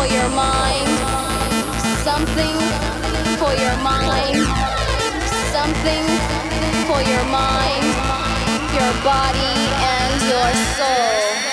for your mind. Something for your mind. Something for your mind, your body, and your soul.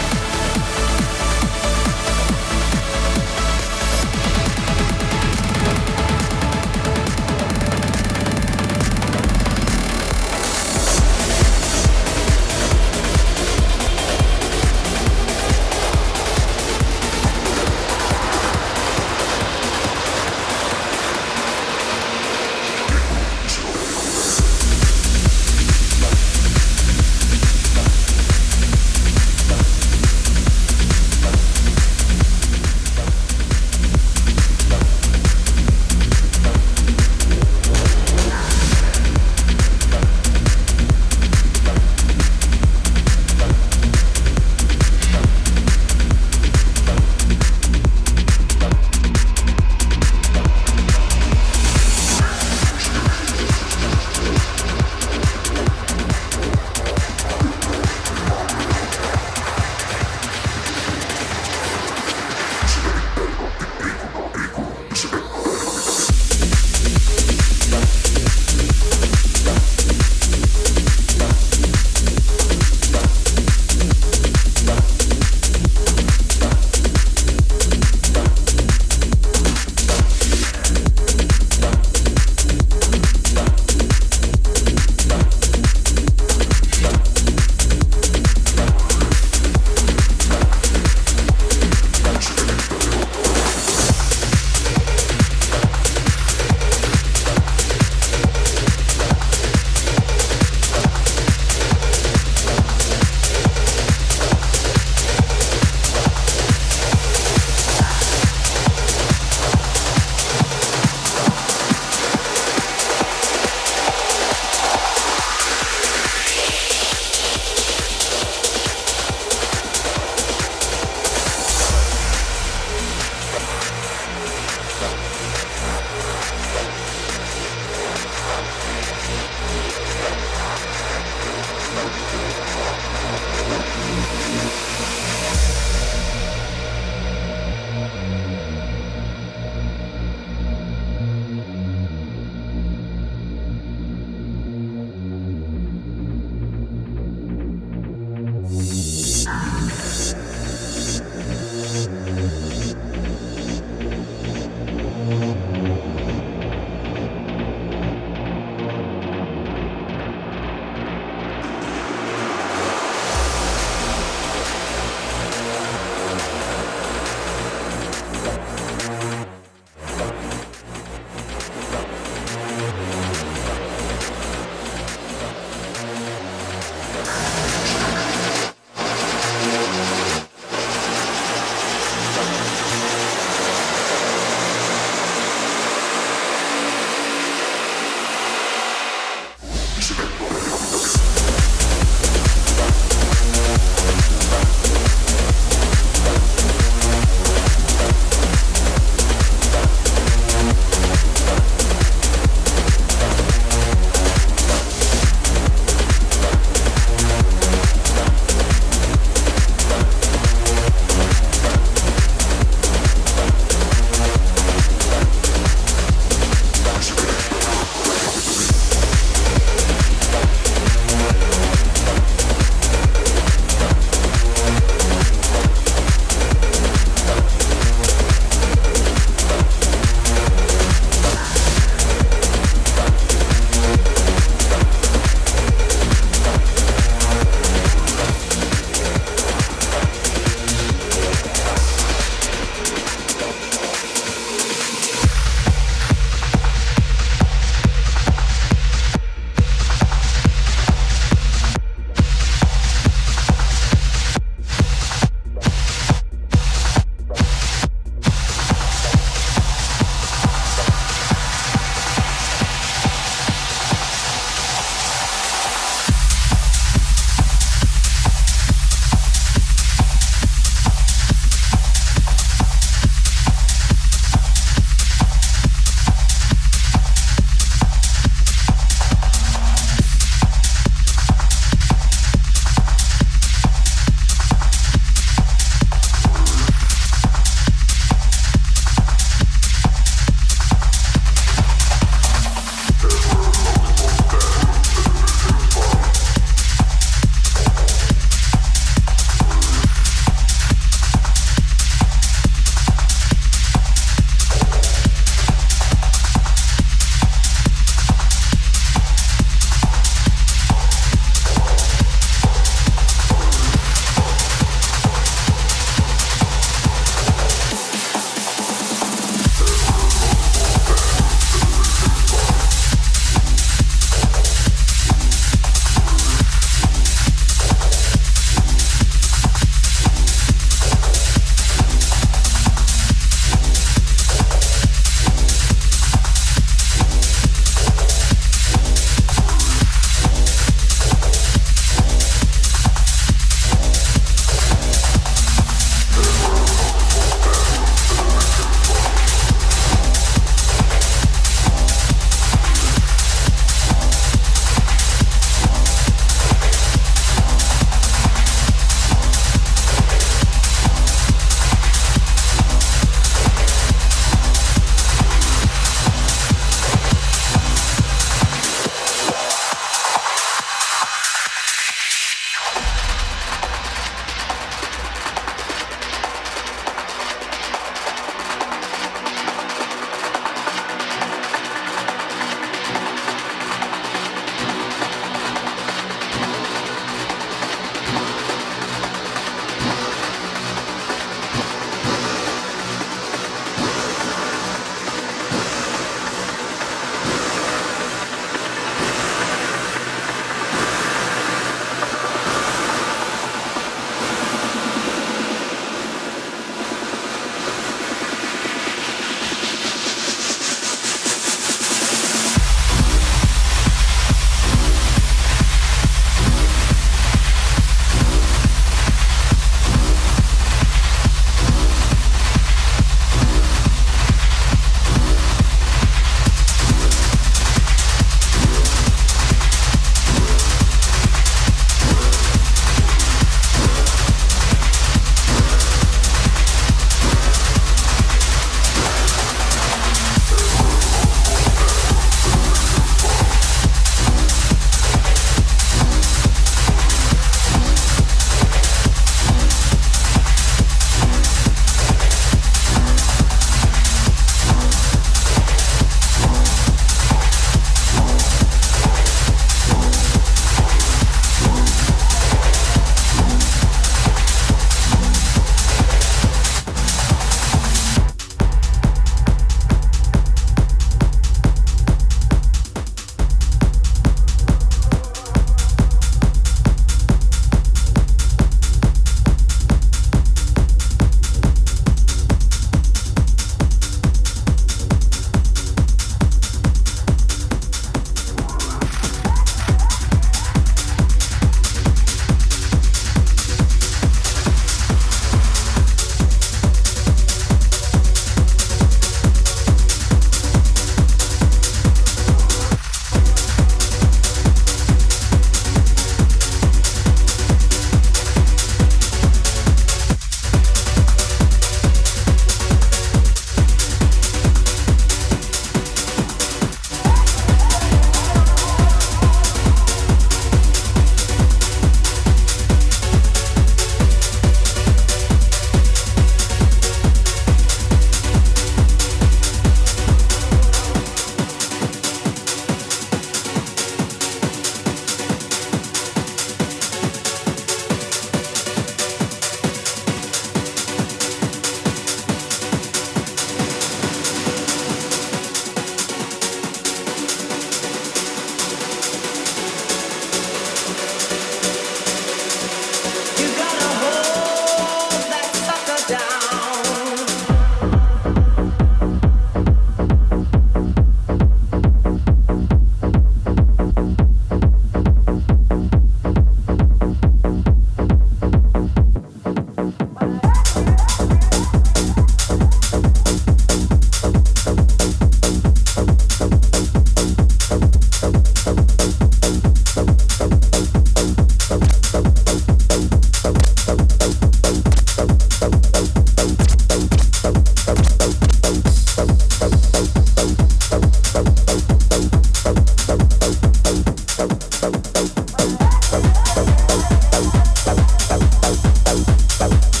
Bye-bye.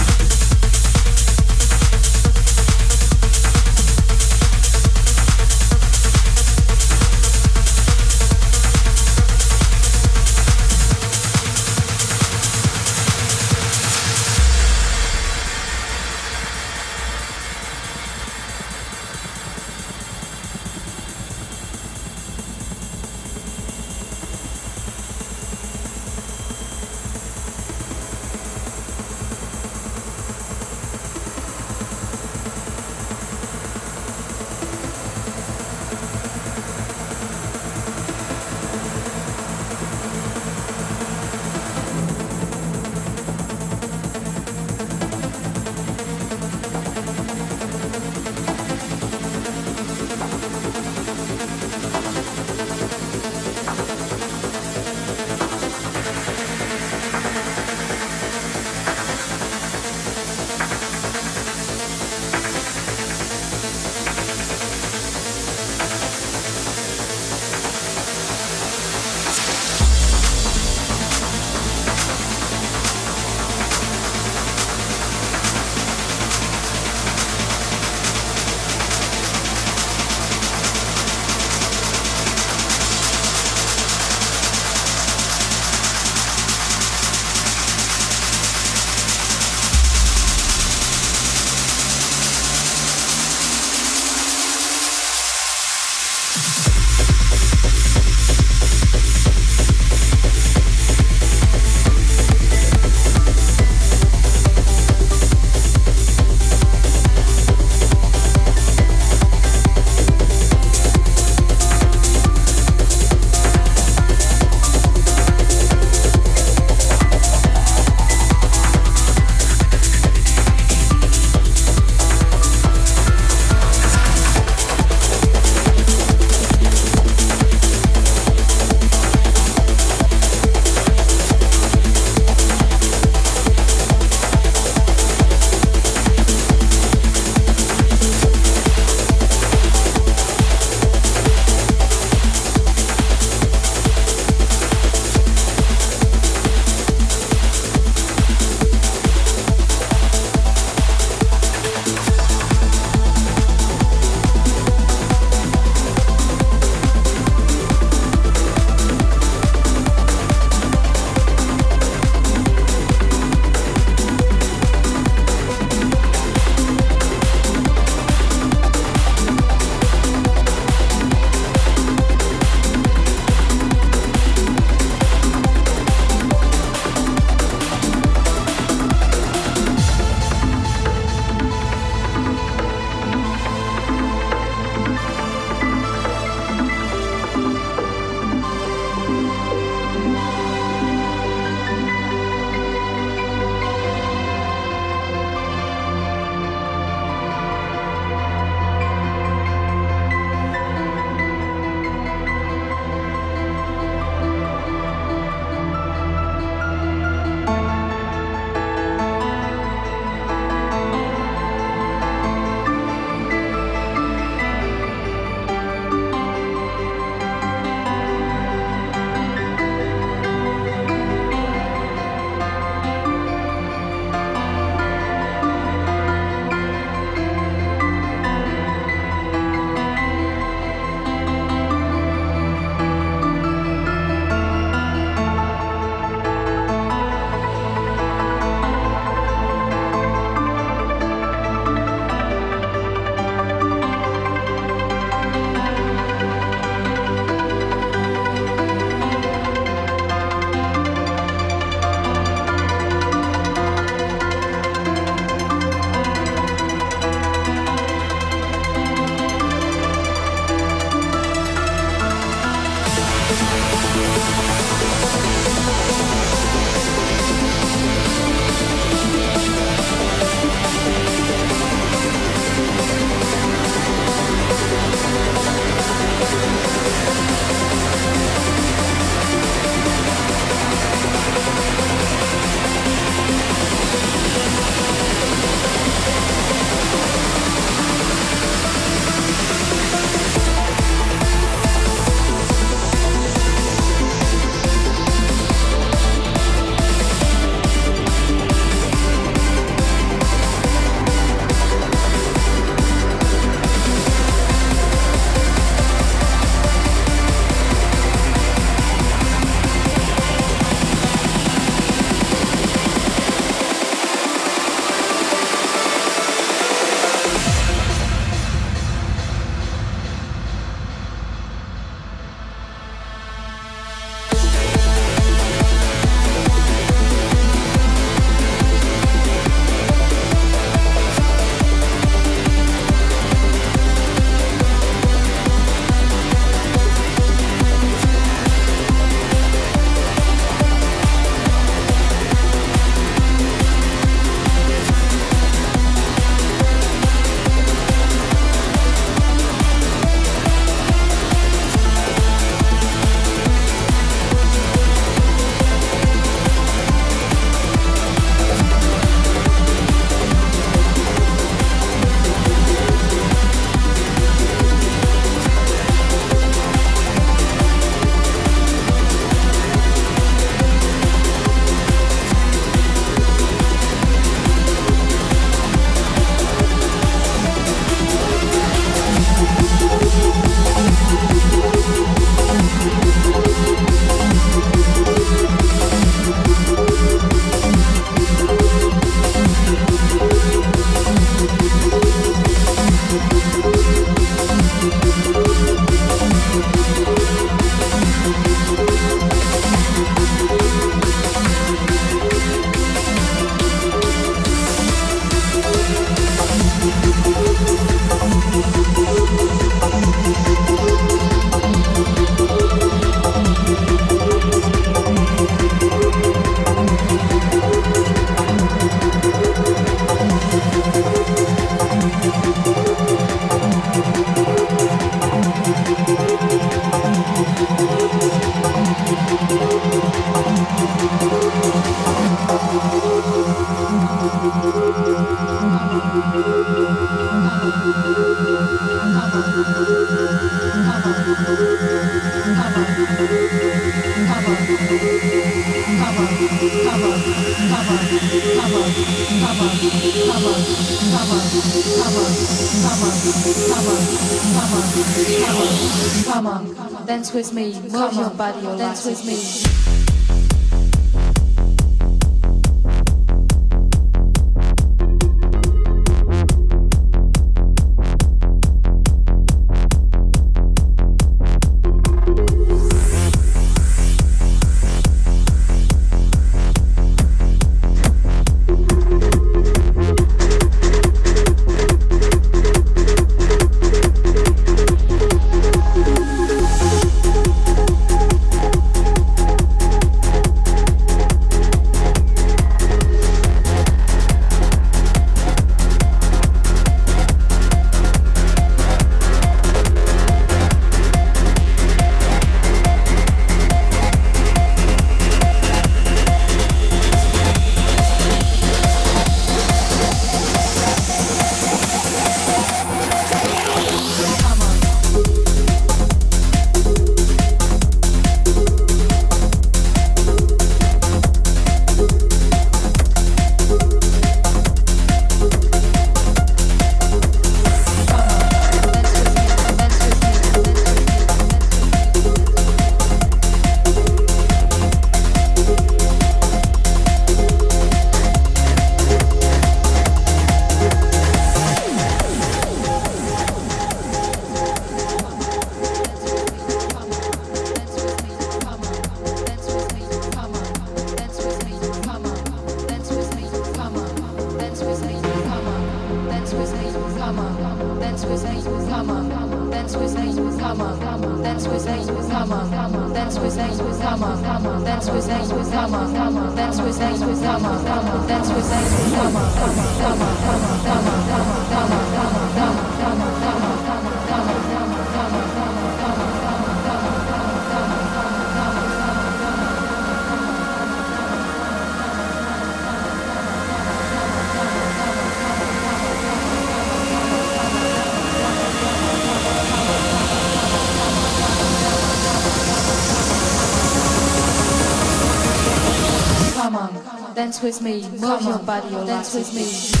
Dance with me, move your body, dance with me.